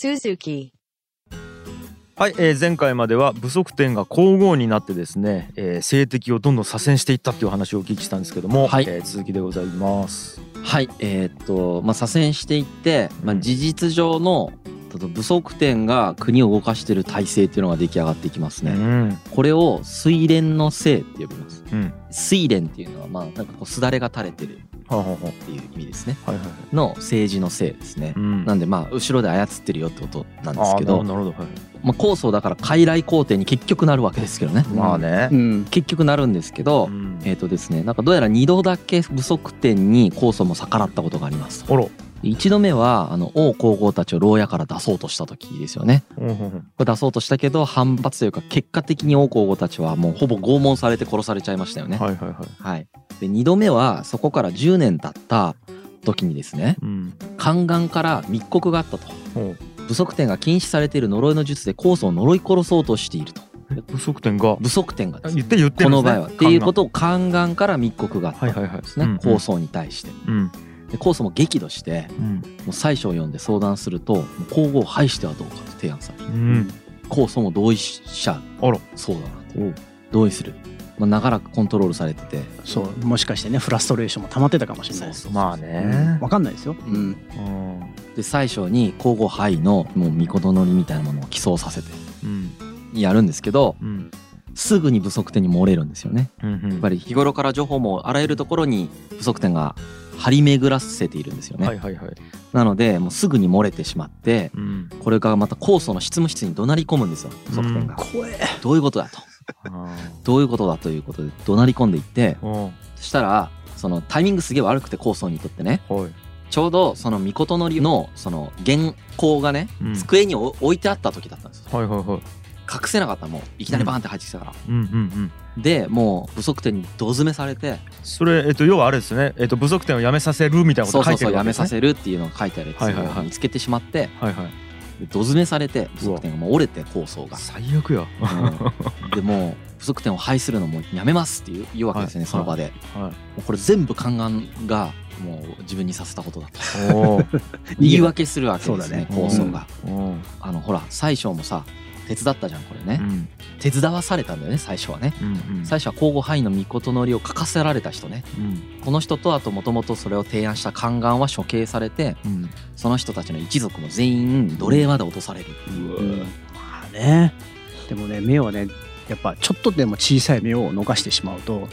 Suzuki. はい、えー前回までは武則天が皇后になってですね、えー政敵をどんどん左遷していったっていう話をお聞きしたんですけども、はいえー続きでございます。はいえーっとまあ左遷していって、まあ、事実上のちょっと武則天が国を動かしている体制っていうのが出来上がっていきますね。うん、これを水蓮の姓って呼びます。うん、水蓮っていうのはまあなんかこうすだれが垂れてるっていう意味ですね。あはいはいはい。の政治の姓ですね。うんなんでまあ後ろで操ってるよってことなんですけあどーなるほどはいまあ高祖だから傀儡皇帝に結局なるわけですけどね。まあねう。ん結局なるんですけど、うんえっ、とですねなんかどうやら2度だけ不足点に高祖も逆らったことがありますとあら、1度目はあの王皇后たちを牢屋から出そうとした時ですよね。うんうんうん。これ出そうとしたけど反発というか結果的に王皇后たちはもうほぼ拷問されて殺されちゃいましたよね。はいはいはい。はい。で2度目はそこから10年経った時にですねうん。宦官から密告があったと。不足点が禁止されている呪いの術で高祖を呪い殺そうとしていると。え武則天が？不足点がですね。言って言ってるんですね。この場合は。っていうことを宦官から密告があったはいはいはい。んですね、うんうん。高祖に対して。うんで高祖も激怒してうん。もう妻子を呼んで相談すると皇后を廃してはどうかと提案される。うん。高祖も同意しちゃうあら。そうだなと同意する、まあ、長らくコントロールされてて。そう。もしかしてねフラストレーションも溜まってたかもしれない。ですまあね。わかんないですよ、うん、うん。で最初に皇后廃のもう巫女乗りみたいなものを起草させてうん。やるんですけどうん。すぐに不足点に漏れるんですよね。うんうん。やっぱり日頃から情報もあらゆるところに不足点が張り巡らせているんですよね、はいはいはい。なのでもうすぐに漏れてしまってうん。これがまた高祖の執務室に怒鳴り込むんですよ。不足点が、怖え。どういうことだと。あ どういうことだということで怒鳴り込んでいってそしたらそのタイミングすげえ悪くて高祖にとってねーはい。ちょうどその巫女のりのその原稿がね、うん。机に置置いてあった時だったんですよ。はいはいはい。隠せなかった。もういきなりバーンって入ってきたから、うんうんうん。でもう不足点にど詰めされてそれえっと要はあれですね。えっと武則天をやめさせるみたいなこそうそうと書いてそうやめさるわけですね。せるっていうのが書いてあるやつを見つけてしまってはいはい。でど詰めされて不足点がもう折れて構想が、最悪や。うんでもう不足点を廃するのもやめますっていうわけですよね、はいその場で、はい。もうこれ全部宦官がもう自分にさせたことだとおお。言い訳するわけですね構想が、うん。あのほら最初もさ手伝ったじゃんこれね、うん。手伝わされたんだよね最初はね。うんうん。最初は皇后範囲の御事のりを書かせられた人ね。うん。この人とあともともとそれを提案した宦官は処刑されてうん。その人たちの一族も全員奴隷まで落とされる。っていう、うん。まあね。でもね目をねやっぱちょっとでも小さい目を逃してしまうと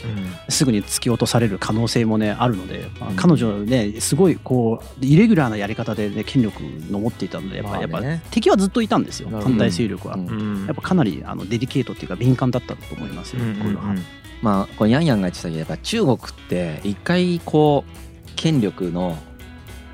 すぐに突き落とされる可能性もねあるので、まあうん。彼女ねすごいこうイレギュラーなやり方でね権力の持っていたのでやっぱ,、やっぱ敵はずっといたんですよ反対勢力は。やっぱかなりあのデリケートっていうか敏感だったと思いますよ、うんこういうのは。まあこれヤンヤンが言ってたけどやっぱ中国って一回こう権力の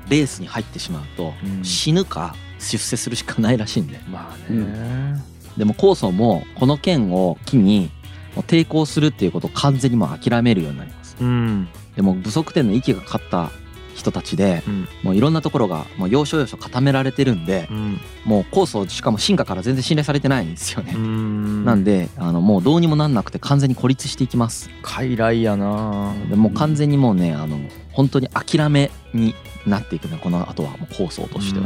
レースに入ってしまうとうん。死ぬか出世するしかないらしいんで。まあね。でも高祖もこの剣を機にもう抵抗するっていうことを完全にもう諦めるようになりますうん。でも武則天の息がかかった人たちでうん。もういろんなところがもう要所要所固められてるんでうん。もう高祖しかも進化から全然信頼されてないんですよね、うん。なんであのもうどうにもなんなくて完全に孤立していきます傀儡やな。でもう完全にもうねあの本当に諦めになっていくねこの後はもう構想としては、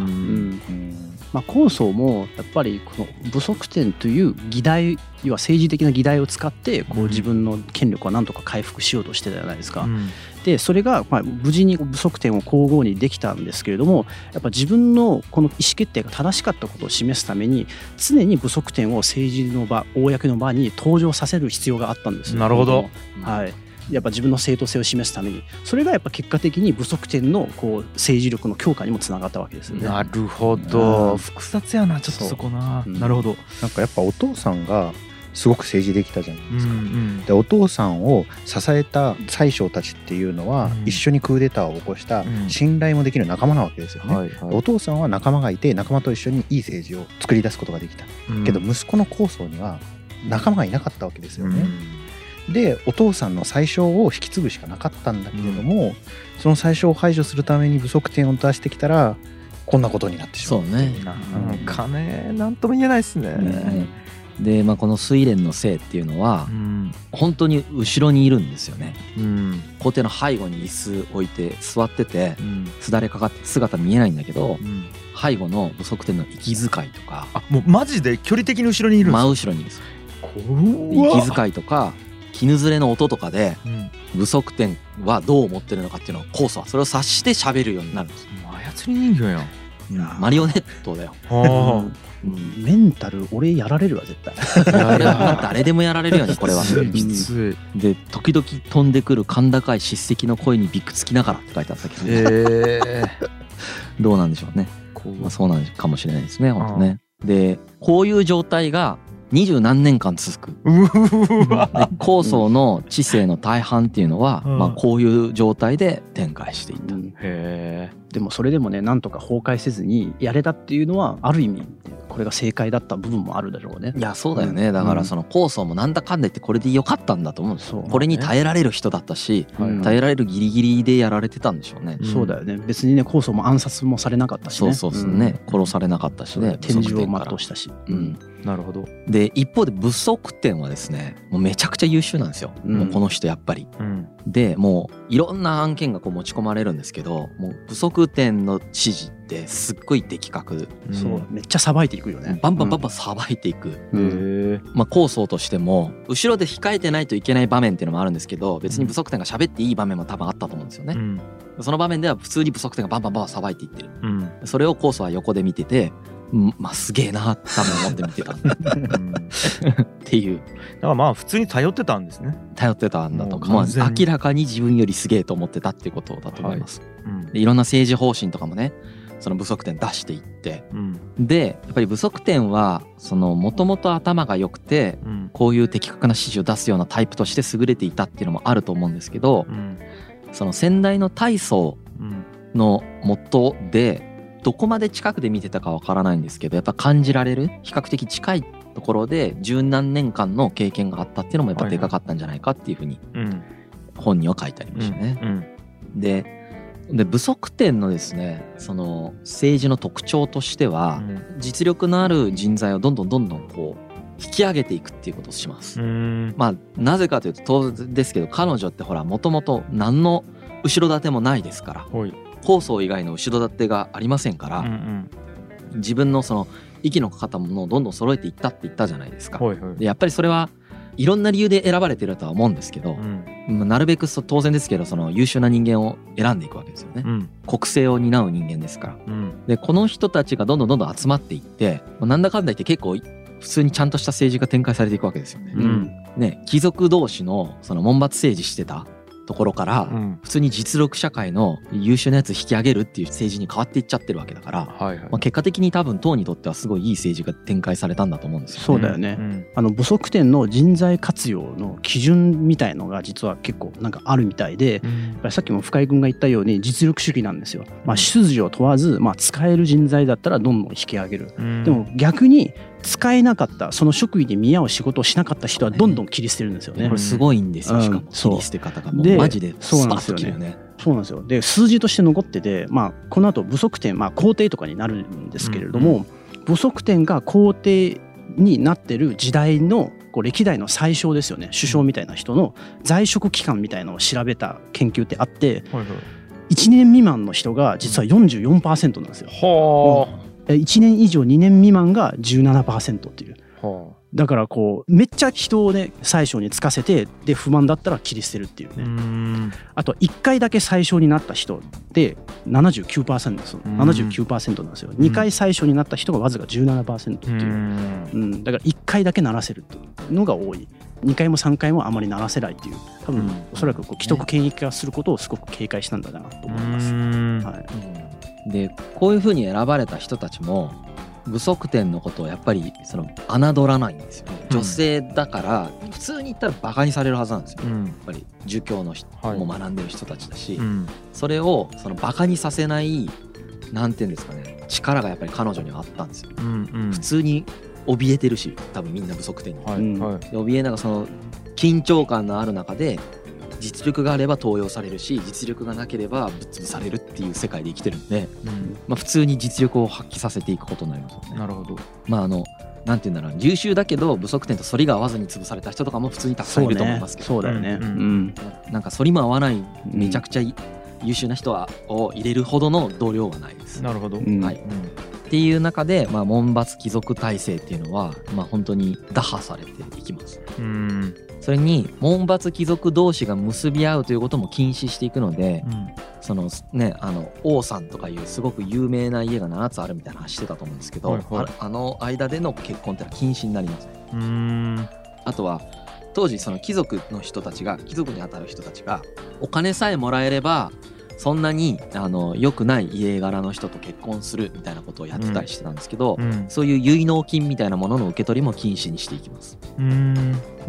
まあ、高祖もやっぱりこの武則天という議題要は政治的な議題を使ってこううん自分の権力をなんとか回復しようとしてたじゃないですか。うんでそれがまあ無事に武則天を皇后にできたんですけれどもやっぱ自分のこの意思決定が正しかったことを示すために常に武則天を政治の場公の場に登場させる必要があったんですよ。なるほどはいやっぱ自分の正当性を示すためにそれがやっぱ結果的に武則天のこう政治力の強化にもつながったわけですよね。なるほど。うん複雑やなちょっとそこな。そううんなるほど。なんかやっぱお父さんがすごく政治できたじゃないですか。んでお父さんを支えた宰相たちっていうのは、うん一緒にクーデターを起こしたうん信頼もできる仲間なわけですよね。はいお父さんは仲間がいて仲間と一緒にいい政治を作り出すことができた、けど息子の構想には仲間がいなかったわけですよね。でお父さんの最小を引き継ぐしかなかったんだけれども、その最小を排除するために不足点を出してきたらこんなことになってしまそううね。なん。かねなんとも言えないですね。ねで、まあ、この睡蓮の姓っていうのはうん。本当に後ろにいるんですよね。うん。皇帝の背後に椅子置いて座っててうん。すだれかかって姿見えないんだけどうん。背後の武足点の息遣いとか。あもうマジで距離的に後ろにいるんです真後ろにいるんです息遣いとか絹ずれの音とかでうん。武足点はどう思ってるのかっていうのをコースはそれを察して喋るようになるんです。よもう操り人形やん。マリオネットだよ、はうん、メンタル俺やられるわ絶対。誰でもやられるよねこれは。きついで時々飛んでくる甲高い叱責の声にびくつきながらって書いてあったけど、ええ。どうなんでしょうね、まあ、そうなんかもしれないですね本当ね。でこういう状態が二十何年間続く。うわ。で高層の知性の大半っていうのは、うん。まあ、こういう状態で展開していった、うん。へでもそれでもねなんとか崩壊せずにやれたっていうのはある意味これが正解だった部分もあるだろうね。いやそうだよね、うん。だからその高層もなんだかんだ言ってこれで良かったんだと思うんですよ。そうこれに耐えられる人だったし、うん耐えられるギリギリでやられてたんでしょうね、うん。そうだよね。別にね高層も暗殺もされなかったしね。そうそうそう。ね、殺されなかったしね。天寿を全うしたし。うん、えなるほど。で一方で武足点はですねもうめちゃくちゃ優秀なんですよ、うん。もうこの人やっぱり。うん。でもういろんな案件がこう持ち込まれるんですけどもう武足点の指示ってすっごい的確。そう。めっちゃさばいていくよね。バンバンバンバンさばいていく、うん。へえまあ、構想としても後ろで控えてないといけない場面っていうのもあるんですけど別に武足点が喋っていい場面も多分あったと思うんですよね、うん。その場面では普通に武足点がバンバンバンバンさばいていってる。うん。それをコースは横で見ててうんまあすげえなって多分思って見てた。っていう。からまあ普通に頼ってたんですね。頼ってたんだともうまあ明らかに自分よりすげえと思ってたっていうことだと思います、うん。でいろんな政治方針とかもねその武足点出していって。うん。でやっぱり武足点はそのもともと頭が良くてうん。こういう的確な指示を出すようなタイプとして優れていたっていうのもあると思うんですけどうん。その先代の大層うんの元でどこまで近くで見てたかわからないんですけどやっぱ感じられる？比較的近いところで十何年間の経験があったっていうのもやっぱでかかったんじゃないかっていうふうにうん本には書いてありましたね。うんでで武足点のですねその政治の特徴としては、実力のある人材をどんどんどんどんこう引き上げていくっていうことをします。うん。まあなぜかというと当然ですけど彼女ってほらもともと何の後ろ盾もないですから構想以外の後ろ盾がありませんから、うんうん自分のその息のかかったものをどんどん揃えていったって言ったじゃないですか。ほいほいでやっぱりそれはいろんな理由で選ばれてるとは思うんですけどう、んまあなるべくそ当然ですけどその優秀な人間を選んでいくわけですよね。うん国政を担う人間ですから。うんでこの人たちがどんどんどんどん集まっていってまあなんだかんだ言って結構普通にちゃんとした政治が展開されていくわけですよね。うんね貴族同士のその門閥政治してたところから、うん。普通に実力社会の優秀なやつ引き上げるっていう政治に変わっていっちゃってるわけだから、はいはい。まあ、結果的に多分党にとってはすごいいい政治が展開されたんだと思うんですよ、ね。そうだよね。ん。あの不足点の人材活用の基準みたいのが実は結構なんかあるみたいでうん。さっきも深井君が言ったように実力主義なんですよ。まあ、出自を問わず、まあ、使える人材だったらどんどん引き上げる。うん。でも逆に使えなかったその職位に見合う仕事をしなかった人はどんどん切り捨てるんですよね。こ。れすごいんですよ、うん。しかも。切り捨て方が。もうでマジでそうですよね。そうなんですよ。で数字として残ってて、まあ、この後不足点、まあ、皇帝とかになるんですけれども、不足点が皇帝になってる時代のこう歴代の最小ですよね。首相みたいな人の在職期間みたいのを調べた研究ってあってはいはい。1年未満の人が実は44%なんですよ。は1年以上2年未満が17%っていう。あ。はだからこうめっちゃ人をね最小につかせてで不満だったら切り捨てるっていうね、ん。あと1回だけ最小になった人で79%ですん。79%なんですよ。2回最小になった人がわずか17%ってういう、ん。うん、だから1回だけ鳴らせるっていうのが多い。2回も3回もあまり鳴らせないっていう。多分、うん。おそらくこう既得権益化することをすごく警戒したんだなと思います、うん。はい、でこういうふうに選ばれた人たちも武足点のことをやっぱりその侮らないんですよね。うん。女性だから普通に言ったらバカにされるはずなんですよ。やっうんぱり儒教の人はい。も学んでる人たちだし、うん。それをそのバカにさせないなんていうんですかね力がやっぱり彼女にはあったんですよ。うんうん。普通に怯えてるし多分みんな不足点に、はいうんはい。で怯えながらその緊張感のある中で実力があれば登用されるし実力がなければぶっ潰されるっていう世界で生きてるんで、うん。まあ、普通に実力を発揮させていくことになりますよね。なるほど。まああのなんて言うんだろう優秀だけど不足点と反りが合わずに潰された人とかも普通にたくさんいると思いますけど、そうだよね、ううん。んなんか反りも合わないめちゃくちゃ優秀な人はを入れるほどの同僚はないです。なるほど。うん。はい。うんっていう中で、まあ、門閥貴族体制っていうのは、まあ、本当に打破されていきます。うんそれに門閥貴族同士が結び合うということも禁止していくのでそのねあの王さんとかいうすごく有名な家が7つあるみたいな話してたと思うんですけど、はいはい。ああの間での結婚ってのは禁止になります。ね。うん。あとは当時その貴族の人たちが貴族にあたる人たちがお金さえもらえればそんなにあの良くない家柄の人と結婚するみたいなことをやってたりしてたんですけど、うん。そういう結納金みたいなものの受け取りも禁止にしていきます。うん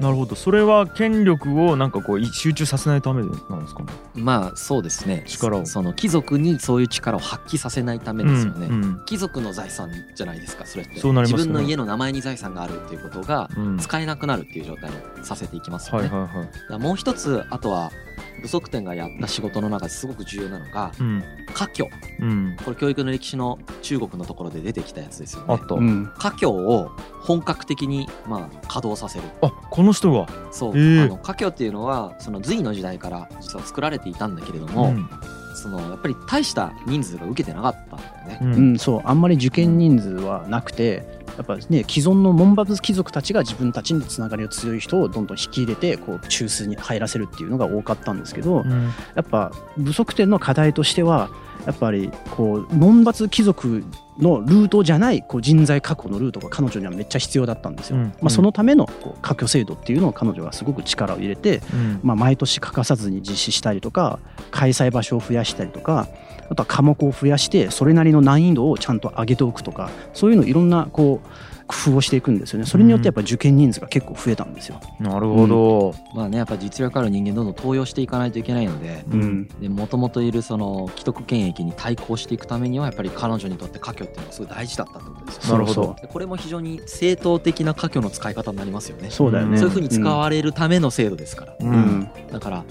なるほど。それは権力をなんかこう集中させないためなんですか？ねまあそうですね。力を。その貴族にそういう力を発揮させないためですよね。うんうん。貴族の財産じゃないですかそれって。ね。自分の家の名前に財産があるっていうことがうん。使えなくなるっていう状態にさせていきますよね。はいはいはい。だからもう一つあとは部族店がやった仕事の中ですごく重要なのがうん。家教うん。これ教育の歴史の中国のところで出てきたやつですよね。あった。うん。家教を本格的にまあ稼働させる。あこの人が。そう、へえ。あの家教っていうのはその隋の時代から実は作られていたんだけれども、ん。そのやっぱり大した人数が受けてなかったんだよね、ううんん、そう。あんまり受験人数はなくてやっぱね既存の門閥貴族たちが自分たちにつながりが強い人をどんどん引き入れてこう中枢に入らせるっていうのが多かったんですけど、うん。やっぱ部族店の課題としてはやっぱりこう門閥貴族のルートじゃないこう人材確保のルートが彼女にはめっちゃ必要だったんですよ。うん。まあ、そのためのこう家居制度っていうのを彼女がすごく力を入れて、うん。まあ、毎年欠かさずに実施したりとか開催場所を増やしたりとかあとは科目を増やしてそれなりの難易度をちゃんと上げておくとかそういうのいろんなこう工夫をしていくんですよね。それによってやっぱ受験人数が結構増えたんですよ。なるほど。まあねやっぱ実力ある人間どんどん登用していかないといけないのでもともといるその既得権益に対抗していくためにはやっぱり彼女にとって家教っていうのはすごい大事だったってことですよなるほど。これも非常に正当的な家教の使い方になりますよね。そうだよね。そういうふうに使われるための制度ですから、ううんん。だから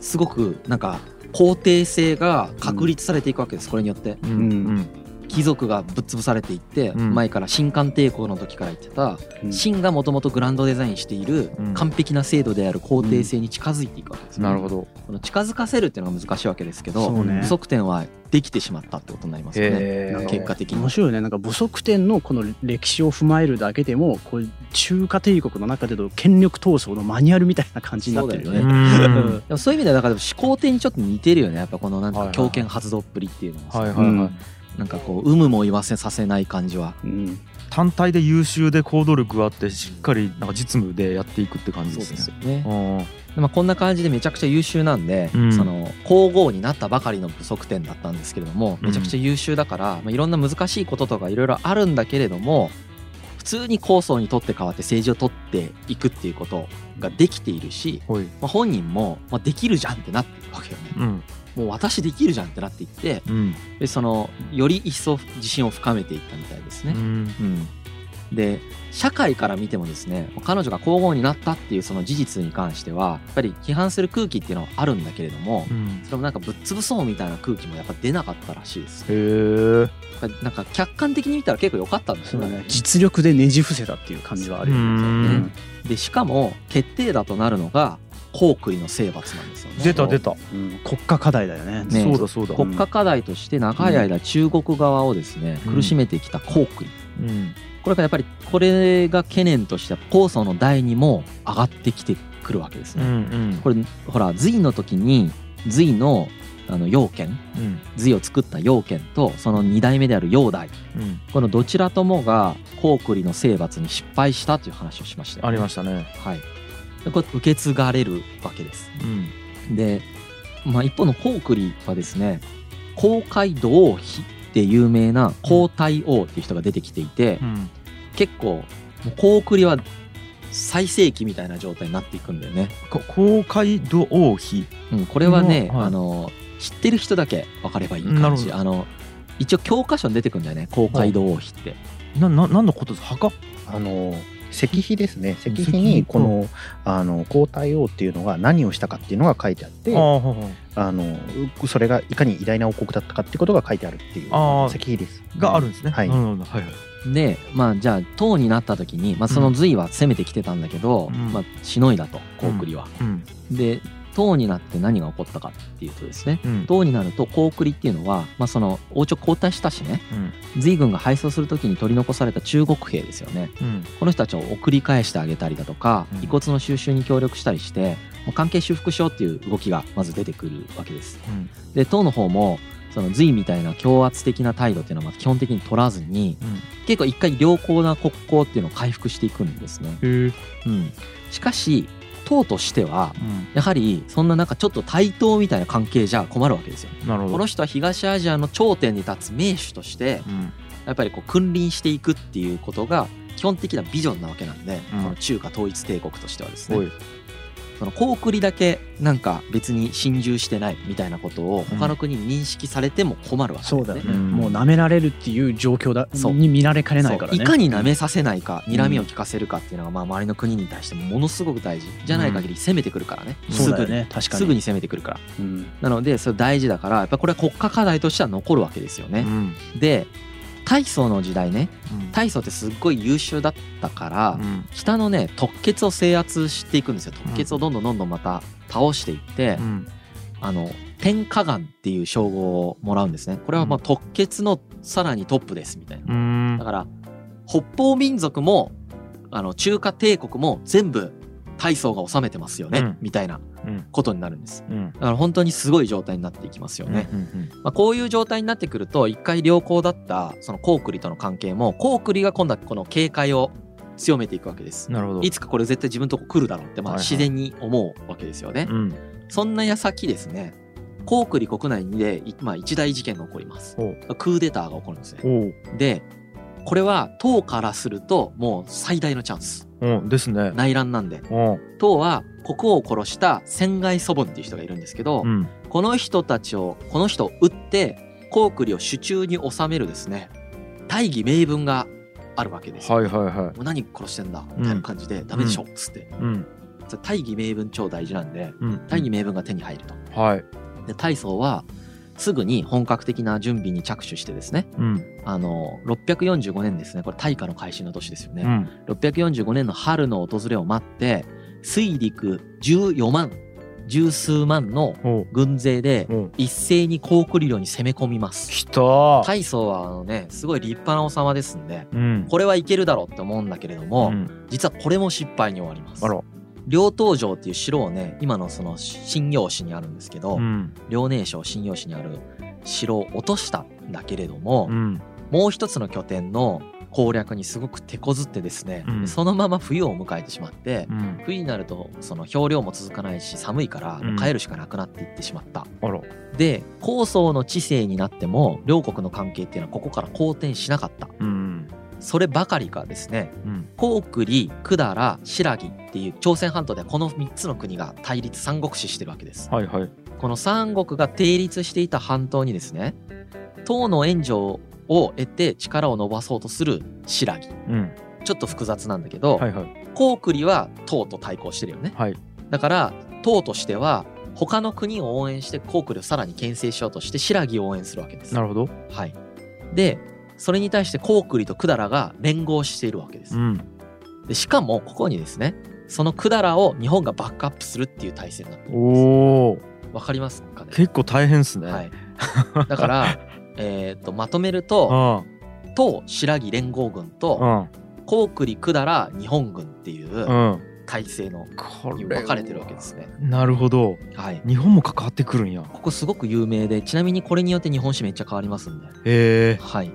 すごくなんか肯定性が確立されていくわけですこれによって。うん。うん。貴族がぶっ潰されていって、うん。前から新漢帝国の時から言ってたうん。秦がもともとグランドデザインしているうん。完璧な制度である肯定性に近づいていくわけです、なるほど。この近づかせるっていうのが難しいわけですけど不足点はできてしまったってことになりますよね。へー。結果的に。面白いよね。なんか部族店のこの歴史を踏まえるだけでもこう中華帝国の中での権力闘争のマニュアルみたいな感じになってるよね。そうだうん。でもそういう意味ではだから始皇帝にちょっと似てるよね。やっぱこのなんか強権発動っぷりっていうのはさ。はいはいはい、うん。なんかこう有無も言わせさせない感じは。うん単体で優秀で行動力があってしっかりなんか実務でやっていくって感じそうですね。ですよね。まあこんな感じでめちゃくちゃ優秀なんで、うん。その皇后になったばかりの不足点だったんですけれどもうん。めちゃくちゃ優秀だから、まあ、いろんな難しいこととかいろいろあるんだけれども普通に構想にとって変わって政治を取っていくっていうことができているし、まあ、本人も、まあ、できるじゃんってなってるわけよね。うんもう私できるじゃんってなっていってうんでそのより一層自信を深めていったみたいですね。うんうん、で社会から見てもですね彼女が皇后になったっていうその事実に関してはやっぱり批判する空気っていうのはあるんだけれどもうんそれもなんかぶっ潰そうみたいな空気もやっぱ出なかったらしいです。へなんか客観的に見たら結構良かったんですよね。実力でねじ伏せたっていう感じはあるようね。んでしかも決定打となるのが高句麗の征伐なんですよね。出た出た、うん。国家課題だよね。ねそうだ。そうだ、国家課題として長い間中国側をですねうん。苦しめてきた高句麗うん。これがやっぱりこれが懸念としては高祖の代にも上がってきてくるわけですうんね。うん。これほら隋の時に隋のあの陽剣うん。隋を作った陽剣とその2代目である陽代うん。このどちらともが高句麗の征伐に失敗したという話をしましたありましたね。はい、でこれ受け継がれるわけです。うん。で、まあ、一方の高句麗はですね公海道王妃って有名な皇太王っていう人が出てきていて、うん。結構もう高句麗は最盛期みたいな状態になっていくんだよね。こ公開度王妃。うん、これはね、はい。あの知ってる人だけ分かればいい感じ。あの一応教科書に出てくるんだよね公海道王妃って。なな何のことです墓？あの石碑ですね。石石碑碑。にこのあの皇太后っていうのが何をしたかっていうのが書いてあってああははあのそれがいかに偉大な王国だったかってことが書いてあるっていう石碑です。があるんですね、はい。はいはい。でまあじゃあ唐になった時に、まあ、その隋は攻めてきてたんだけど、うん。まあ、しのいだと高句麗は。うん。で唐になって何が起こったかっていうとですねうん。唐になると高句麗っていうのは、まあ、その王朝交代したしねうん。隋軍が敗走する時に取り残された中国兵ですよね。うん。この人たちを送り返してあげたりだとかうん。遺骨の収集に協力したりして関係修復しようっていう動きがまず出てくるわけです。うん。で唐の方もその隋みたいな強圧的な態度っていうのはまあ基本的に取らずに結構一回良好な国交っていうのを回復していくんですね。うん、しかし唐としてはうん。やはりそんななんかちょっと対等みたいな関係じゃ困るわけですよ。なるほど。この人は東アジアの頂点に立つ名手としてうん。やっぱりこう君臨していくっていうことが基本的なビジョンなわけなんで、うん。この中華統一帝国としてはですねその高句麗だけなんか別に心中してないみたいなことを他の国に認識されても困るわけそうだよね、うん。もう舐められるっていう状況だそう。に見られかねないからねそういかに舐めさせないか睨みを利かせるかっていうのがまあ周りの国に対してもものすごく大事。じゃない限り攻めてくるからね、うん。すぐにね確かにすぐに攻めてくるから。うんなのでそれ大事だからやっぱこれは国家課題としては残るわけですよね、うん。で大宋の時代ね。うん。大宋ってすっごい優秀だったから、うん。北のね突厥を制圧していくんですよ。突厥をどんどんどんどんまた倒していって、うん。あの天下眼っていう称号をもらうんですね。これはまあうん突厥のさらにトップですみたいな。うん。だから北方民族もあの中華帝国も全部大宋が治めてますよね、うん。みたいな。うんことになるんです。うん。だから本当にすごい状態になっていきますよね、うんうんまあ、こういう状態になってくると一回良好だったその高句麗との関係も高句麗が今度はこの警戒を強めていくわけです。なるほど。いつかこれ絶対自分のとこ来るだろうってまあはいはい。自然に思うわけですよね、うん。そんな矢先ですね高句麗国内で、いまあ、一大事件が起こります。クーデターが起こるんですね。でこれは唐からするともう最大のチャンス。おうですね。内乱なんで唐は国王を殺した仙外祖母っていう人がいるんですけど、うん。この人たちをこの人を撃って高句麗を手中に収めるですね。大義名分があるわけですよ、はいはいはい。もう何殺してんだみたいな感じで、ダメでしょっつって、うん。大義名分超大事なんでうん。大義名分が手に入ると。はい。で大宋はすぐに本格的な準備に着手してですねうん。あの645年ですね。これ大化の改新の年ですよね、うん。645年の春の訪れを待って水陸14万十数万の軍勢で一斉に高句麗領に攻め込みます。きた。ー大宋はあのねすごい立派な王様ですんでうん。これはいけるだろうって思うんだけれども、うん。実はこれも失敗に終わります。両東城っていう城をね今のその信用市にあるんですけど、うん。遼寧省信用市にある城を落としたんだけれども、うん。もう一つの拠点の攻略にすごく手こずってですね、うん。そのまま冬を迎えてしまって、うん。冬になるとその氷量も続かないし寒いから帰るしかなくなっていってしまった、あら。で高宋の治世になっても両国の関係っていうのはここから好転しなかった。うん。そればかりかですね。うん。高句麗百済新羅っていう朝鮮半島ではこの3つの国が対立三国志してるわけです。はいはい。この三国が定立していた半島にですね唐の援助を得て力を伸ばそうとする新羅うん。ちょっと複雑なんだけど、はいはい。高句麗は唐と対抗してるよね。はい。だから唐としては他の国を応援して高句麗をさらに牽制しようとして新羅を応援するわけです。なるほど。はい。でそれに対して高句麗と百済が連合しているわけです。うん。でしかもここにですねその百済を日本がバックアップするっていう体制になっておおわかりますかね？結構大変っすね。はい、だから えーとまとめるとあ唐新羅連合軍あとうん。高句麗百済日本軍っていううん。体制のこに分かれてるわけですね。なるほど。はい、日本も関わってくるんや。ここすごく有名でちなみにこれによって日本史めっちゃ変わりますんで。へえ。はい、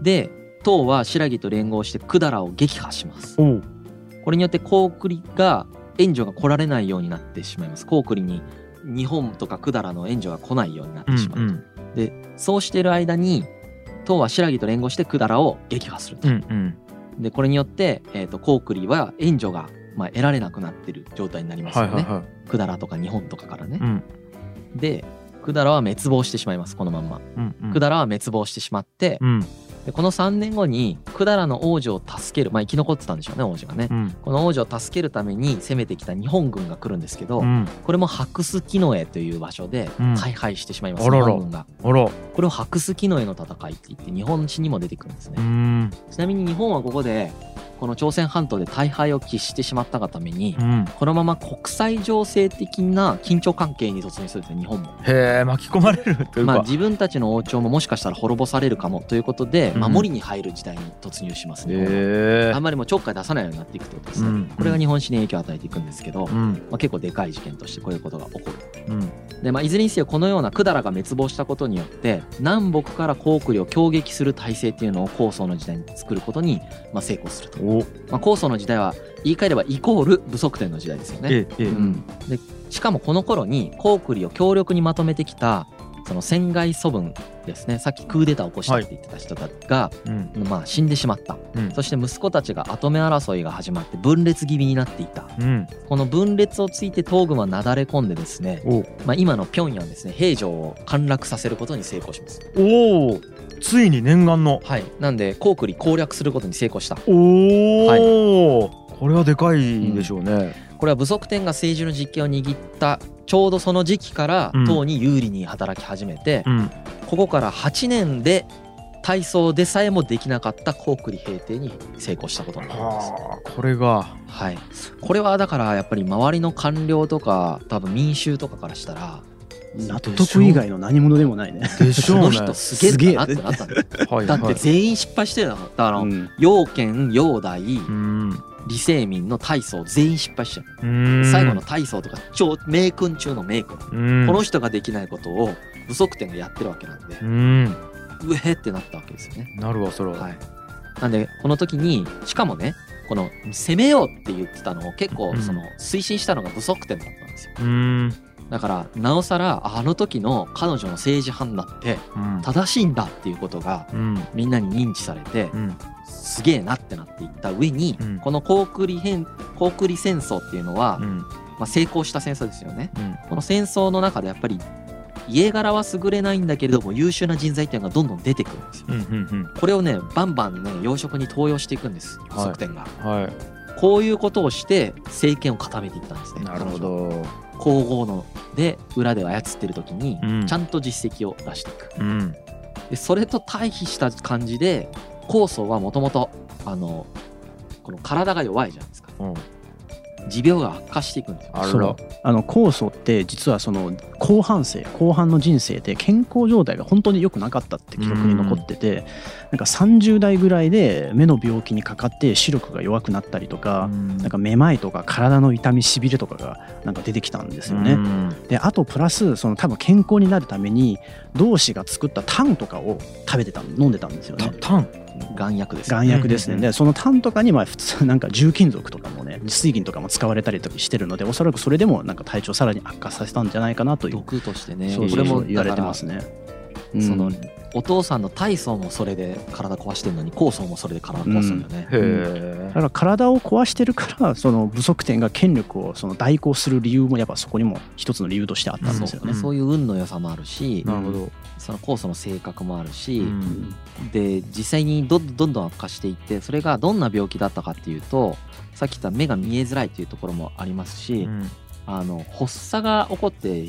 で唐は新羅と連合して百済を撃破します。これによって高句麗が援助が来られないようになってしまいます。高句麗に日本とか百済の援助が来ないようになっうんてしまうと。うんでそうしている間に唐は新羅と連合して百済を撃破すると。うんうんでこれによって、えー、と高句麗は援助が、まあ、得られなくなってる状態になりますよね。はいはいはい百済とか日本とかからね。うんで百済は滅亡してしまいますこのまんま。うんうん百済は滅亡してしまって、うんでこの3年後に百済の王女を助けるまあ生き残ってたんでしょうね王子がね。うんこの王女を助けるために攻めてきた日本軍が来るんですけど、うんこれも白須木の絵という場所でうん大敗してしまいます、あらら日本軍が。これを白須木の絵の戦いって言って日本史にも出てくるんですね。うんちなみに日本はここでここの朝鮮半島で大敗を喫してしまったがためにうん。このまま国際情勢的な緊張関係に突入するんですね日本も。へえ巻き込まれるというか、まあ、自分たちの王朝ももしかしたら滅ぼされるかもということでうん。守りに入る時代に突入しますね、あんまりもうちょっかい出さないようになっていくってことですね、うん。これが日本史に影響を与えていくんですけど、まうん。あ、結構でかい事件としてこういうことが起こる。うん。で、まあ、いずれにせよこのような百済が滅亡したことによって南北から高句麗を攻撃する体制っていうのを高祖の時代に作ることにまあ成功すると、おまあ、高祖の時代は言い換えればイコール武則天の時代ですよね、ええええ。うん、でしかもこの頃に高句麗を強力にまとめてきたその戦外祖分ですね。さっきクーデターを起こしたって言ってた人たちが、うん。まあ、死んでしまった、うん。そして息子たちが跡目争いが始まって分裂気味になっていた。うん。この分裂をついて東軍はなだれ込んでですね、おまあ、今の平壌ですね平城を陥落させることに成功します。おおついに念願の。はい。なんで高句麗攻略することに成功した。おお、これはでかいでしょうね、これは武則天が政治の実権を握ったちょうどその時期からうん。唐に有利に働き始めて、うん。ここから8年で体操でさえもできなかった高句麗平定に成功したことになります。はあこれが。はい、これはだからやっぱり周りの官僚とか多分民衆とかからしたら納得以外の何者でもないね。でしょうね。この人すげえなってなったんだよはいだってはい全員失敗してるだからあの、うん。陽剣陽大うん李世民の大僧全員失敗しちゃう。うん。最後の大僧とか超名君中の名君、うん。この人ができないことを武則天がやってるわけなんで。う、ん。うえってなったわけですよね。なるわそれは、はい、なんでこの時にしかもねこの攻めようって言ってたのを結構うん。その推進したのが武則天だったんですよ。うん。だからなおさらあの時の彼女の政治判断ってうん。正しいんだっていうことがうん。みんなに認知されてうんすげえなってなっていった上に、うん。この高句麗変高句麗戦争っていうのは、うん。まあ、成功した戦争ですよね。うん。この戦争の中でやっぱり家柄は優れないんだけれども優秀な人材っていうのがどんどん出てくるんですよ。うんうんこれをねバンバンね養殖に登用していくんですはい。側天が、うんはこういうことをして政権を固めていったんですね。いなるほど。皇后ので裏で操ってる時にうん。ちゃんと実績を出していく、うん。でそれと対比した感じで高祖はもともとあのこの体が弱いじゃないですか。うん。持病が悪化していくんですよ。あらそうあの酵素って実はその後半生後半の人生で健康状態が本当に良くなかったって記録に残っててなんか30代ぐらいで目の病気にかかって視力が弱くなったりとかなんかめまいとか体の痛みしびれとかがなんか出てきたんですよね。であとプラスその多分健康になるために同志が作った炭とかを食べてた飲んでたんですよね。タン？眼薬です眼薬ですね、でその炭とかにまあ普通なんか重金属とかもね水銀とかも使われたりとかしてるのでおそらくそれでもなんか体調さらに悪化させたんじゃないかなという。毒としてね。これも言われてますね。そのうんお父さんの大層もそれで体壊してるのに高層もそれで体壊すんだよね、へえだから体を壊してるからその武則天が権力をその代行する理由もやっぱそこにも一つの理由としてあったんですよね。う。んそういう運の良さもあるし、なるほどその高層の性格もあるし、うん。で実際にどんどんどんどん悪化していってそれがどんな病気だったかっていうとさっき言った目が見えづらいっていうところもありますし、うんあの発作が起こって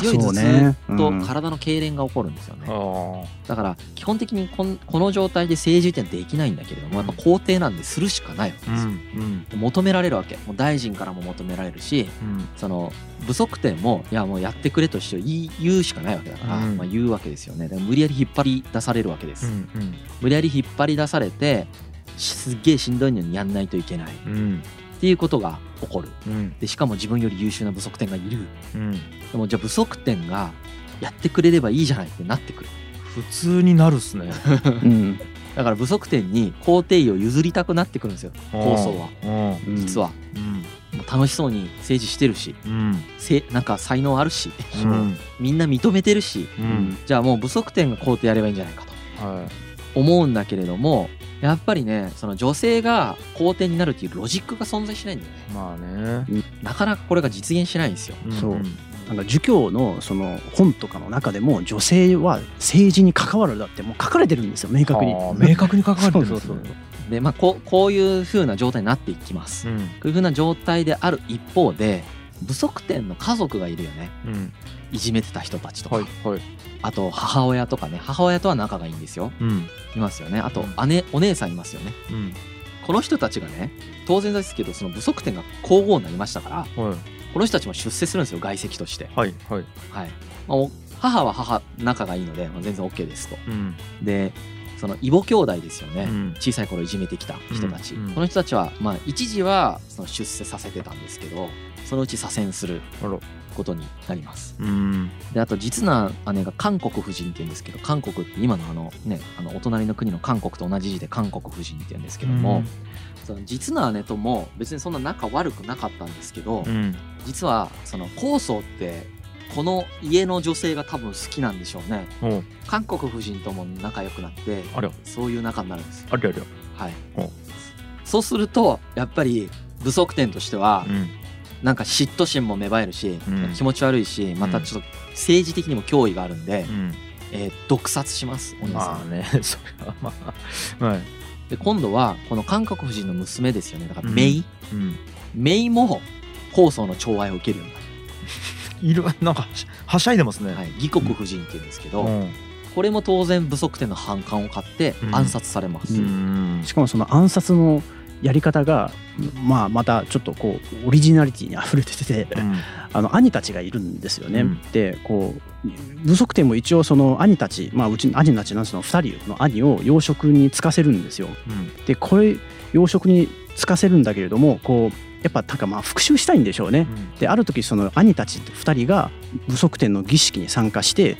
強い頭痛とうん体の痙攣が起こるんですよね、あだから基本的にこんこの状態で政治ってできないんだけれどもやっぱ皇帝なんでするしかないわけあですよ、うん求められるわけ。もう大臣からも求められるしうん。その不足点もいやもうやってくれとして言うしかないわけだから、うん。まあ、言うわけですよね。で無理やり引っ張り出されるわけです、うん無理やり引っ張り出されてしすっげえしんどいのにやんないといけないっうんていうことが起こる。うん。でしかも自分より優秀な不足点がいる。うん。でもじゃあ不足点がやってくれればいいじゃないってなってくる。普通になるっすね。うん。だから不足点に皇帝位を譲りたくなってくるんですよ。構想は。実は、うん。もう楽しそうに政治してるし。うん。せなんか才能あるし。うん。みんな認めてるし。うん。じゃあもう不足点が皇帝やればいいんじゃないかと。はい思うんだけれどもやっぱりねその女性が皇帝になるっていうロジックが存在しないんだよね。まあね。なかなかこれが実現しないんですよ。そう。なんか儒教のその本とかの中でも女性は政治に関わるだってもう書かれてるんですよ明確に。明確に関われてるんですね。そうそうそう。でまあこうこういう風な状態になっていきます、うん。こういう風な状態である一方で不足点の家族がいるよね。うん。いじめてた人たちとか、はいはい。あと母親とかね。母親とは仲がいいんですよ。うん。いますよね。あと姉お姉さんいますよね。うん。この人たちがね当然ですけどその不足点が皇后になりましたからはい。この人たちも出世するんですよ。外籍として。はいはい。はい。まあお母は母仲がいいので、まあ、全然 OK ですと。うん。でその異母兄弟ですよね、うん。小さい頃いじめてきた人たち、うんうん。この人たちは、まあ、一時はその出世させてたんですけどそのうち左遷することになります。うん。であと実な姉が韓国夫人って言うんですけど韓国って今のあのねあのお隣の国の韓国と同じ字で韓国夫人って言うんですけども、その実の姉とも別にそんな仲悪くなかったんですけど、うん。実はその高僧ってこの家の女性が多分好きなんでしょうね。おう。韓国夫人とも仲良くなってあそういう仲になるんですありゃありゃ。はい。おそうするとやっぱり不足点としてはうんなんか嫉妬心も芽生えるし、うん。気持ち悪いしまたちょっと政治的にも脅威があるんで、うん。えー毒殺しますお姉さん。まあね それはまあ。はい。で今度はこの韓国夫人の娘ですよね。だからうん。メイ、うん。メイも高僧の寵愛を受けるようになる。いるなんかはしはしゃいでますね。はい、義国夫人っていうんですけど、うん。これも当然不足点の反感を買ってうん。暗殺されます、うん。しかもその暗殺のやり方が、まあ、またちょっとこうオリジナリティに溢れてて、うんあの兄たちがいるんですよね。うんでこう不足点も一応その兄たち、まあ、うちの兄たちなんその2人の兄を養殖に就かせるんですよ。うんでこれ養殖に就かせるんだけれどもこうやっぱなんかまあ復讐したいんでしょうね。である時その兄たち2人が不足点の儀式に参加して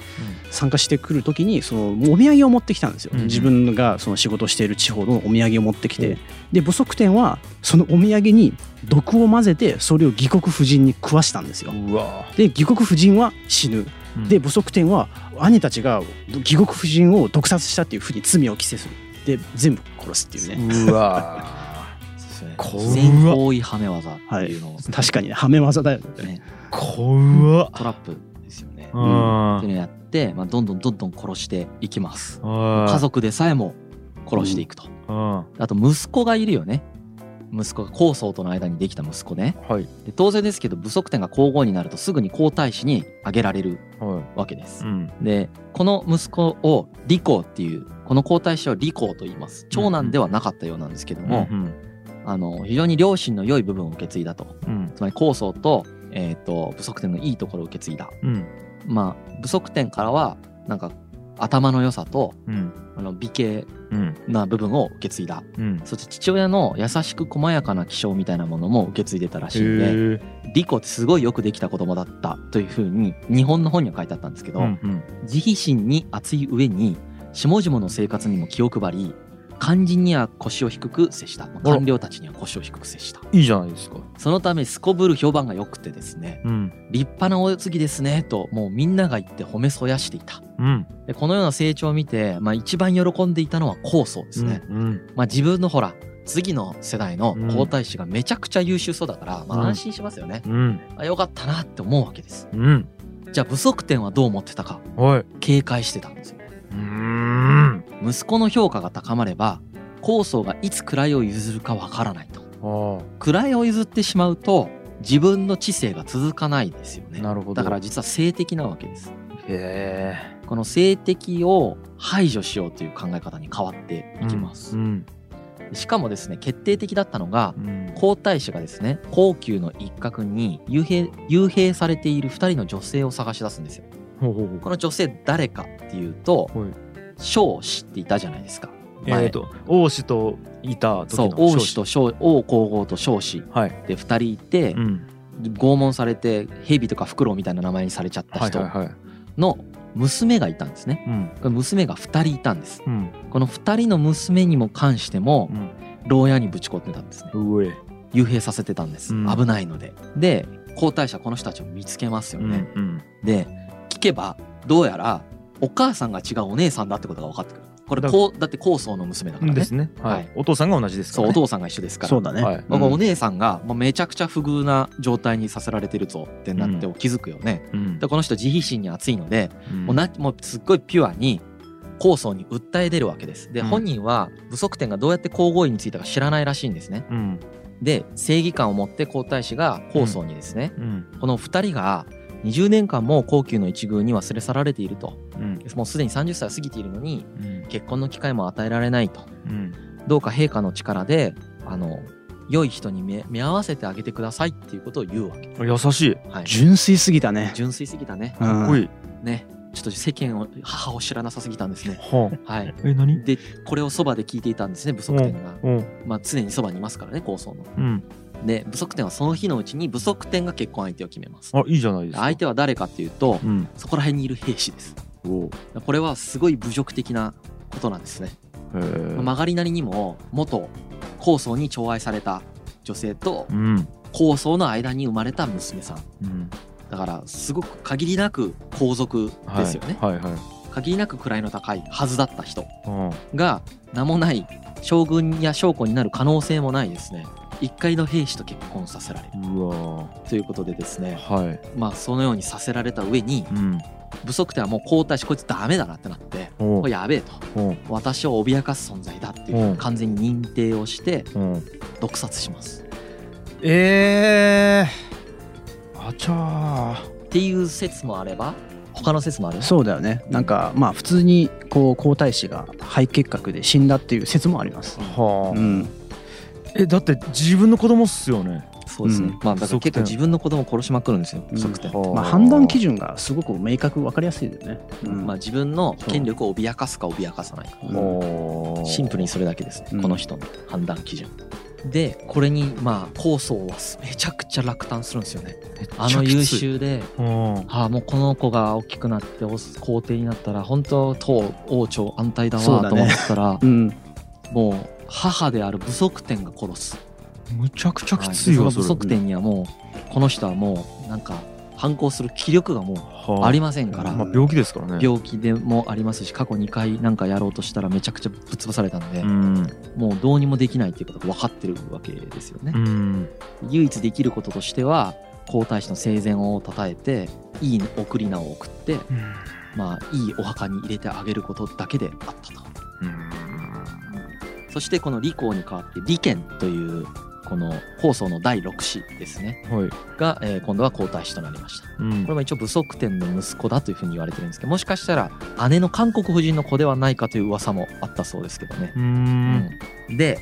参加してくる時にそのお土産を持ってきたんですよ、うん自分がその仕事している地方のお土産を持ってきて、うん。で不足点はそのお土産に毒を混ぜてそれを義国夫人に食わしたんですよ。うわ。で義国夫人は死ぬ。うん。で不足点は兄たちが義国夫人を毒殺したっていうふうに罪を着せするで全部殺すっていうね。うわ。そうですね怖っ。自然行為はめ技っていうのを、確かにねはめ技だよね。ね、怖っ。トラップですよね。うんっていうのをやって、まあ、どんどんどんどん殺していきます。家家族でさえも殺していくと。うんあと息子がいるよね。息子が高僧との間にできた息子ね。はいで当然ですけど不足点が皇后になるとすぐに皇太子にあげられるはわけですい。うんでこの息子を李光っていうこの皇太子を李光と言います長男ではなかったようなんですけども、うんあの非常に良心の良い部分を受け継いだとうんつまり高僧と,、えー、と不足点のいいところを受け継いだ。うん。まあ不足点からはなんか頭の良さとうん。あの美形うん。な部分を受け継いだ。うん。そして父親の優しく細やかな気性みたいなものも受け継いでたらしいんでへリコってすごいよくできた子供だったというふうに日本の本には書いてあったんですけど、うんうん。慈悲心に熱い上に下々の生活にも気を配り肝心には腰を低く接した、まあ官僚たちには腰を低く接した。いいじゃないですか。そのためすこぶる評判が良くてですねうん。立派なお世継ぎですねともうみんなが言って褒めそやしていた。うん。でこのような成長を見て、まあ、一番喜んでいたのは高僧ですね、うんまあ、自分のほら次の世代の皇太子がめちゃくちゃ優秀そうだから、まうん。あ、安心しますよね、うん。あよかったなって思うわけです。うん。じゃあ不足点はどう思ってたかはい。警戒してたんですようーん。息子の評価が高まれば高僧がいつ位を譲るかわからないと。あ位を譲ってしまうと自分の知性が続かないですよね。あなるほど。だから実は性的なわけです。へえ。この性的を排除しようという考え方に変わっていきます、うんしかもですね決定的だったのがうん。皇太子がですね皇宮の一角に幽閉幽閉されている2人の女性を探し出すんですよこの女性誰かっていうとはい。少子っていたじゃないですか。前。えっと王子といた時の王子と少王皇后と少子。はい。で2人いてうん。拷問されて蛇とかフクロウみたいな名前にされちゃった人はいはいはい。の娘がいたんですね。うん。娘が2人いたんです。うん。この2人の娘にも関してもうん。牢屋にぶち込んでたんですね。幽閉させてたんです、うん。危ないので。で皇太子はこの人たちを見つけますようんね、うん。で聞けばどうやらお母さんが違うお姉さんだってことが分かってくる。これだこうだって高僧の娘だからね。ですね。ははい。いお父さんが同じですかそうらねお父さんが一緒ですから。そうだね、はい。お姉さんがもうめちゃくちゃ不遇な状態にさせられてるぞってなって気づくよね、うん。でこの人慈悲心に熱いので、うん。もうなもうすっごいピュアに高僧に訴え出るわけです。で、うん。本人は不足点がどうやって皇后院についたか知らないらしいんですね。うん。で正義感を持って皇太子が高僧にですね、うん。この2人が20年間も皇宮の一宮に忘れ去られていると。うん。もうすでに30歳を過ぎているのにうん。結婚の機会も与えられないと。うん。どうか陛下の力であの良い人に目目合わせてあげてくださいっていうことを言うわけ、優しい。はい、純粋すぎたね。純粋すぎたね。うん。かっこいい。ね。ちょっと世間を母を知らなさすぎたんですね。ははい。あえ何？でこれをそばで聞いていたんですね武則天が、うん。まあ、常にそばにいますからね高層の。うんで武則天はその日のうちに武則天が結婚相手を決めます。あいいじゃないですか。相手は誰かっていうとうん。そこら辺にいる兵士です。おこれはすごい侮辱的なことなんですね。へえ。曲がりなりにも元高層に寵愛された女性とうん。高層の間に生まれた娘さん。うん。だからすごく限りなく皇族ですよね、はい。はい。はい。限りなく位の高いはずだった人うんが名もない将軍や将校になる可能性もないですね一回の兵士と結婚させられる。うわということでですね。はい。まあそのようにさせられた上にうん。武則天はもう皇太子こいつダメだなってなっておこれやべえと。お私を脅かす存在だっていう完全に認定をしてう。ん毒殺します。ええあちゃっていう説もあれば他の説もある？そうだよね。なんかまあ普通にこう皇太子が肺結核で死んだっていう説もあります。ーはあ、うん。えだって自分の子供っすよね。そうですね、うん。まあだから結構自分の子供を殺しまくるんですよ。うん。武則天、はまあ判断基準がすごく明確分かりやすいよね。うん。まあ、自分の権力を脅かすか脅かさないか。シンプルにそれだけです。ね、うん。この人の判断基準。でこれにまあ構想はめちゃくちゃ落胆するんですよね。あの優秀でうんああもうこの子が大きくなってお皇帝になったら本当当王朝安泰だそうだねわと思ったら、うん。もう母である武則天が殺す。むちゃくちゃきはいついよ、それでその武則天にはもうこの人はもうなんか反抗する気力がもうはあ。りませんから、まあ、病気ですからね。病気でもありますし過去2回なんかやろうとしたらめちゃくちゃぶっ潰されたんで、うん。もうどうにもできないっていうことが分かってるわけですよね。う。ん。唯一できることとしては皇太子の生前を称えていい送り名を送ってまあいいお墓に入れてあげることだけであったと。そしてこの李光に代わって李賢というこの高祖の第6子ですね。はい。が、えー今度は皇太子となりました。うん。これも一応武則天の息子だというふうに言われてるんですけどもしかしたら姉の韓国夫人の子ではないかという噂もあったそうですけどね。うーん。うん。で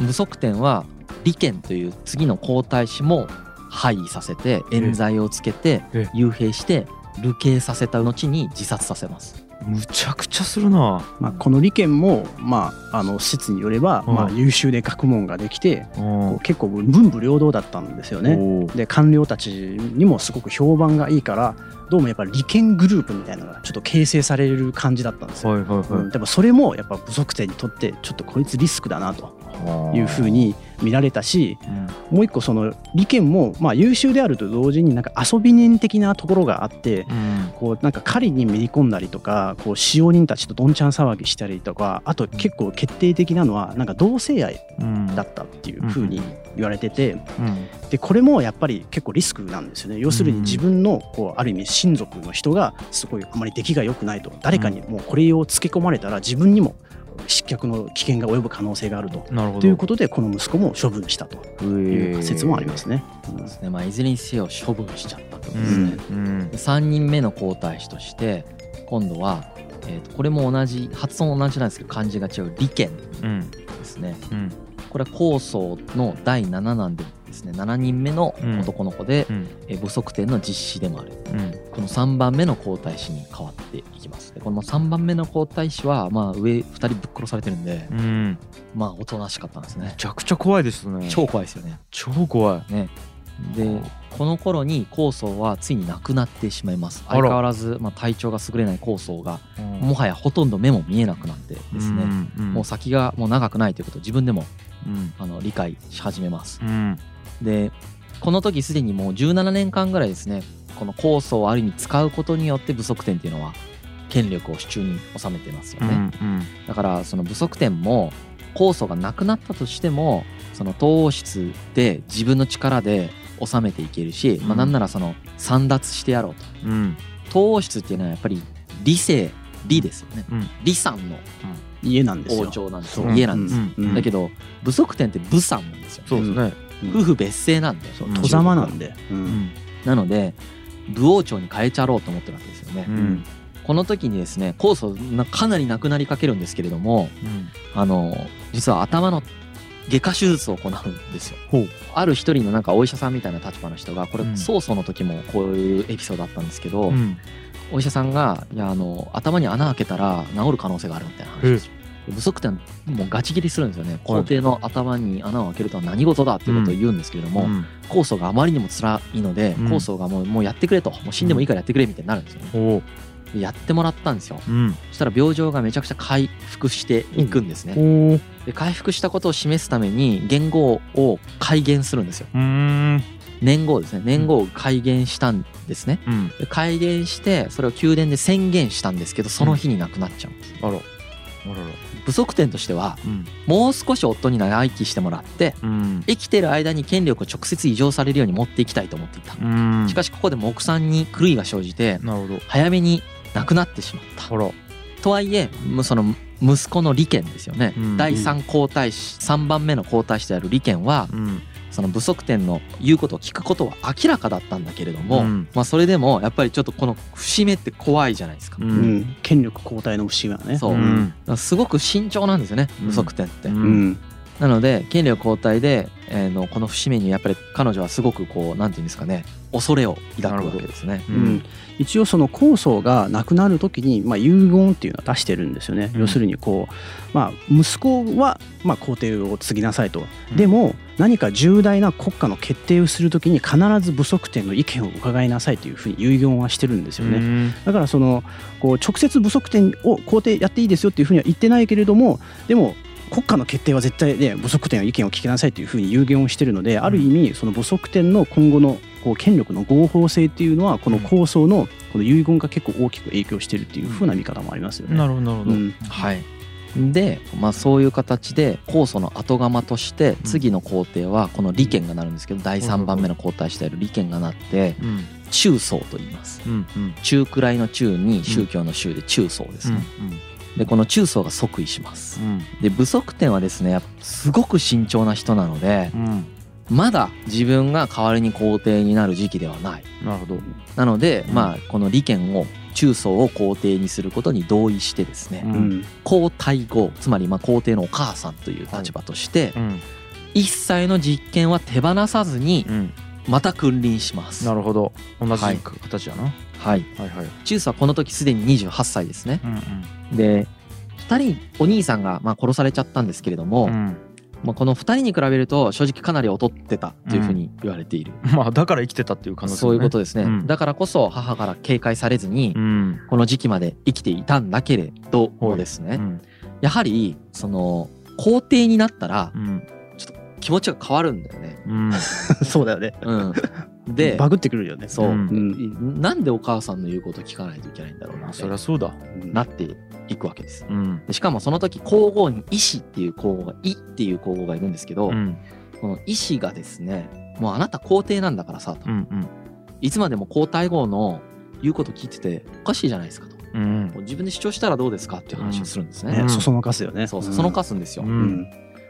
武則天は李賢という次の皇太子も廃位させて冤罪をつけてえ。幽閉して流刑させた後に自殺させます。むちゃくちゃするな。まあこの利権もまああの説によればうん。まあ優秀で学問ができてうん。こう結構文武両道だったんですよね。で官僚たちにもすごく評判がいいからどうもやっぱ利権グループみたいなのがちょっと形成される感じだったんですよ。はいはいはい。うん、でもそれもやっぱ部族店にとってちょっとこいつリスクだなというふうに見られたしうん。もう一個その利権もまあ優秀であると同時になんか遊び人的なところがあってうん。こうなんか狩りにめり込んだりとかこう使用人たちとどんちゃん騒ぎしたりとかあと結構決定的なのはなんか同性愛うん。だったっていうふうに言われててうん。でこれもやっぱり結構リスクなんですよね。要するに自分のこうある意味親族の人がすごいあまり出来が良くないと誰かにもうこれをつけ込まれたら自分にも失脚の危険が及ぶ可能性があると。ということでこの息子も処分したとという仮説もありますね。ですねまあ、いずれにせよ処分しちゃったとうですね。んうんで3人目の皇太子として今度は、えーとこれも同じ発音同じなんですけど漢字が違う李賢うんですね。うんこれは高祖の第7男でですね7人目の男の子で、うん。えー武則天の実子でもある。うん。この3番目の皇太子に変わっていきます。でこの3番目の皇太子はまあ上2人ぶっ殺されてるんでうん。まあおとなしかったんですね。めちゃくちゃ怖いですね。超怖いですよね。超怖い。ね。でこの頃に高祖はついに亡くなってしまいます。相変わらず、まあ、体調が優れない高祖がももはやほとんど目も見えなくなってですね、もう先がもう長くないということを自分でもうん。あの理解し始めます。うんでこの時すでにもう17年間ぐらいですねこの高祖をある意味使うことによって武則天っていうのは権力を手中に収めてますようね、ん。だからその武則天も高祖が亡くなったとしてもその統王室で自分の力で治めていけるし、まあ、うん。なんならその散奪してやろうと。うん。統王室っていうのはやっぱり理性理ですよね。うん。李さんの家なんですよ。王朝なんですよ。家なんですよ、うんうんだけど武則天って武さんなんですよ。そうですね夫婦別姓なんでうん。戸様なんで。ううん。ん。なので武王朝に変えちゃろうと思ってるわけですよね、うん。この時にですね高祖なかなり亡くなりかけるんですけれどもうん。あの実は頭の外科手術を行うんですよ。ある一人のなんかお医者さんみたいな立場の人がこれうん。曹操の時もこういうエピソードあったんですけど、うん。お医者さんがいやあの頭に穴開けたら治る可能性があるみたいな話ですよで不足点もうガチ切りするんですよね。皇帝の頭に穴を開けるとは何事だっていうことを言うんですけれども、うん。酵素があまりにも辛いので、うん。酵素がもうもうやってくれと。もう死んでもいいからやってくれみたいになるんですよね。やってもらったんですよ。ううん。そしたら病状がめちゃくちゃ回復していくんですね、で回復したことを示すために言語を改元するんですよ。年号ですね。年号を改元したんですね。うん。で改元してそれを宮殿で宣言したんですけどその日に亡くなっちゃうんです、あら。あらら不足点としてはうん。もう少し夫に長生きしてもらってうん。生きてる間に権力を直接移譲されるように持っていきたいと思っていた。うん。しかしここで木さんに狂いが生じて早めに亡くなってしまった。とはいえむその息子の利権ですよね、うん。第3皇太子3番目の皇太子である利権はうんその不足点の言うことを聞くことは明らかだったんだけれども、うん。まあそれでもやっぱりちょっとこの節目って怖いじゃないですか。ううん。ん、権力交代の節目はね。そう、うん。すごく慎重なんですよねうん。不足点。って。ううん。んなので権力交代で、えーのこの節目にやっぱり彼女はすごくこうなんていうんですかね恐れを抱くわけですね。一応その酵素が亡くなる時に、まあ、遺言っていうのは出してるんですよね、うん。要するにこう、まあ、息子は、まあ、皇帝を継ぎなさいと、うん。でも何か重大な国家の決定をする時に必ず不足点の意見を伺いなさいというふうに遺言はしてるんですよね、うん。だからそのこう直接不足点を皇帝やっていいですよっていうふうには言ってないけれどもでも国家の決定は絶対ね不足点の意見を聞きなさいというふうに有言をしてるのである意味その不足点の今後のこう権力の合法性っていうのはこの構想のこの遺言が結構大きく影響してるっていうふうな見方もありますよね。なるほどなるほど。うん。はい。で、まあ、そういう形で酵素の後釜として次の皇帝はこの利権がなるんですけど第3番目の皇太子である利権がなってうん。中宗と言います。うんうん。中くらいの中に宗教の宗で中宗ですね。でこの中宗が即位します。う。ん。で不足点はですねすごく慎重な人なのでうんまだ自分が代わりに皇帝になる時期ではない。なるほど。なので、うん。まあこの利権を中宗を皇帝にすることに同意してですね、うん。うん皇太后つまりまあ皇帝のお母さんという立場として、うん。一切の実権は手放さずにうん。また君臨します。なるほど。同じはい。形やな。はい。はいはい。中宗はこの時すでに28歳ですね。うんで2人お兄さんがまあ殺されちゃったんですけれども、うんまあ、この2人に比べると正直かなり劣ってたというふうに言われている、まあだから生きてたっていう可能性そういうことですね、うん。だからこそ母から警戒されずにうん。この時期まで生きていたんだけれどもですね、うん。やはりその皇帝になったらうん。気持ちが変わるんだよね。うん。そうだよね。うん、でバグってくるよね。そう、うん。なんでお母さんの言うこと聞かないといけないんだろうなそりゃそうだ。うんなっていくわけです。うん。でしかもその時皇后に医師っていう皇后が「い」っていう皇后がいるんですけど、うん。この医師がですねもうあなた皇帝なんだからさと、うんうん。いつまでも皇太后の言うこと聞いてておかしいじゃないですかと。うん。自分で主張したらどうですかっていう話をするんですね。ね、うん。そそのかすよね。そうそうそのかすんですよ。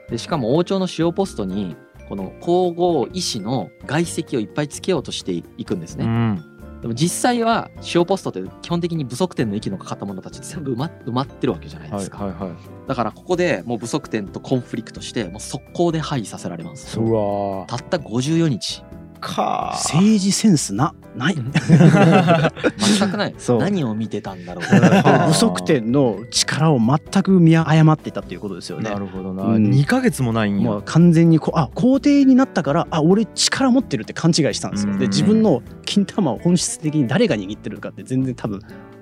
でしかも王朝の主要ポストにこの皇后医師の外籍をいっぱいつけようとしていくんですね。うんでも実際は主要ポストって基本的に不足点の息のかかった者たち全部埋ま埋まってるわけじゃないではいすか。はいはいだからここでもう不足点とコンフリクトしてもう速攻で廃位させられます。うわたった54日。か政治センスなない。全くない。そう何を見てたんだろう。は あ不足点の力を全く見誤っていたっていうことですよねな。るほどなうん2ヶ月もないんもうや完全にこあ皇帝になったからあ俺力持ってるって勘違いしたんですよ。でうん自分の金玉を本質的に誰が握ってるかって全然多分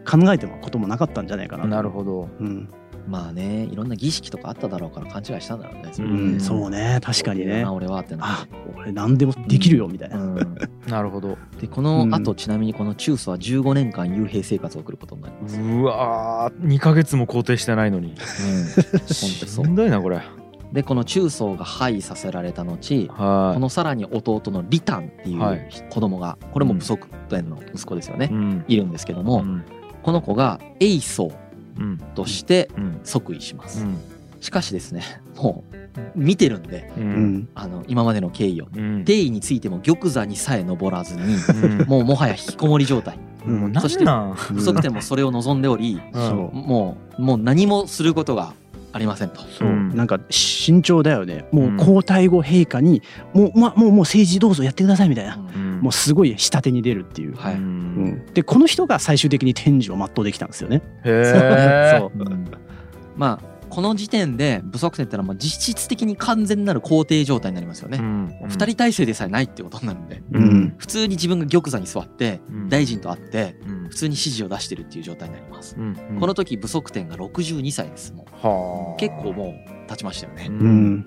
考えてもこともなかったんじゃないかなと。なるほどうん、まあね、いろんな儀式とかあっただろうから勘違いしたんだろうね。ううんん、そうね確かにね。な。俺はってなあ俺何でもできるよみたいな。うん。なるほど。でこの後、うん。ちなみにこの中祖は15年間幽閉生活を送ることになります。うわー2ヶ月も肯定してないのに。うん、本当しんどいなこれ。でこの中祖が廃位させられた後はい。このさらに弟のリタンっていうはい。子供がこれも不足点の息子ですよね、うん。いるんですけども、うん。この子が英宗うんとしてうん。即位します、うん。しかしですね もう見てるんでううん。んあの今までの経緯を。うん。についても玉座にさえ登らずにうん。もうもはや引きこもり状態。そしてなん不足点もそれを望んでおりもうもう何もすることがありませんと。そう、うん。なんか慎重だよね。もううん。皇太后陛下にもう,、ま、もうもう政治どうぞやってくださいみたいな、うんうんもうすごい下手に出るっていう、はい。うん。うん。でこの人が最終的に天寿を全うできたんですよね。へえそう。まあこの時点で不足点ってのはもう実質的に完全なる皇帝状態になりますよね。二人体制でさえないってことになるんで。うん。普通に自分が玉座に座ってうん。大臣と会ってうん。普通に指示を出してるっていう状態になります。うん。この時不足点が62歳ですもうはあ。結構もう経ちましたよね。ううん。ん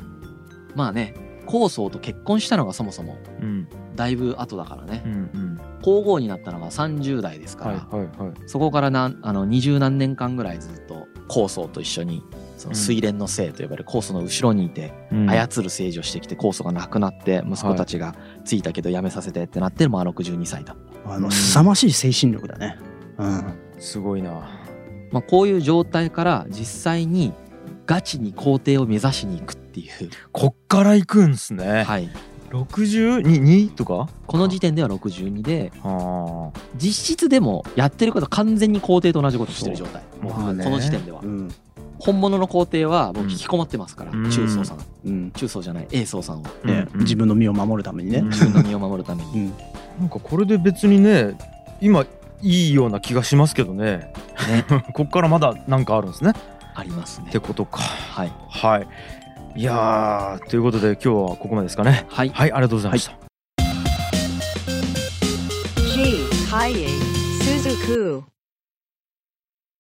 まあね高僧と結婚したのがそもそもうんだいぶ後だからね。うんうん。皇后になったのが30代ですから、はいはいはい。そこからなんあの20何年間ぐらいずっと高僧と一緒にその水蓮の姓と呼ばれる高僧の後ろにいてうん。操る政治をしてきて高僧が亡くなって息子たちがついたけど辞めさせてってなってるまあ62歳だ、あの凄ましい精神力だね。うん。すごいな。まあ、こういう状態から実際にガチに皇帝を目指しに行くっていう、こっから行くんすね。はい、62とか？この時点では62では実質でもやってること完全に皇帝と同じことしてる状態。まあね。この時点では。うん。本物の皇帝はもう引きこもってますから、うん。中曹さん。うん。中曹じゃない英宗さんは。あね自分の身を守るためにね。自分の身を守るために。うん。なんかこれで別にね今いいような気がしますけどね。ね。こっからまだなんかあるんですね。ありますね。ってことか。はい。はいいやーということで今日はここまでですかねはいはいありがとうございました. Kaye Suzuku.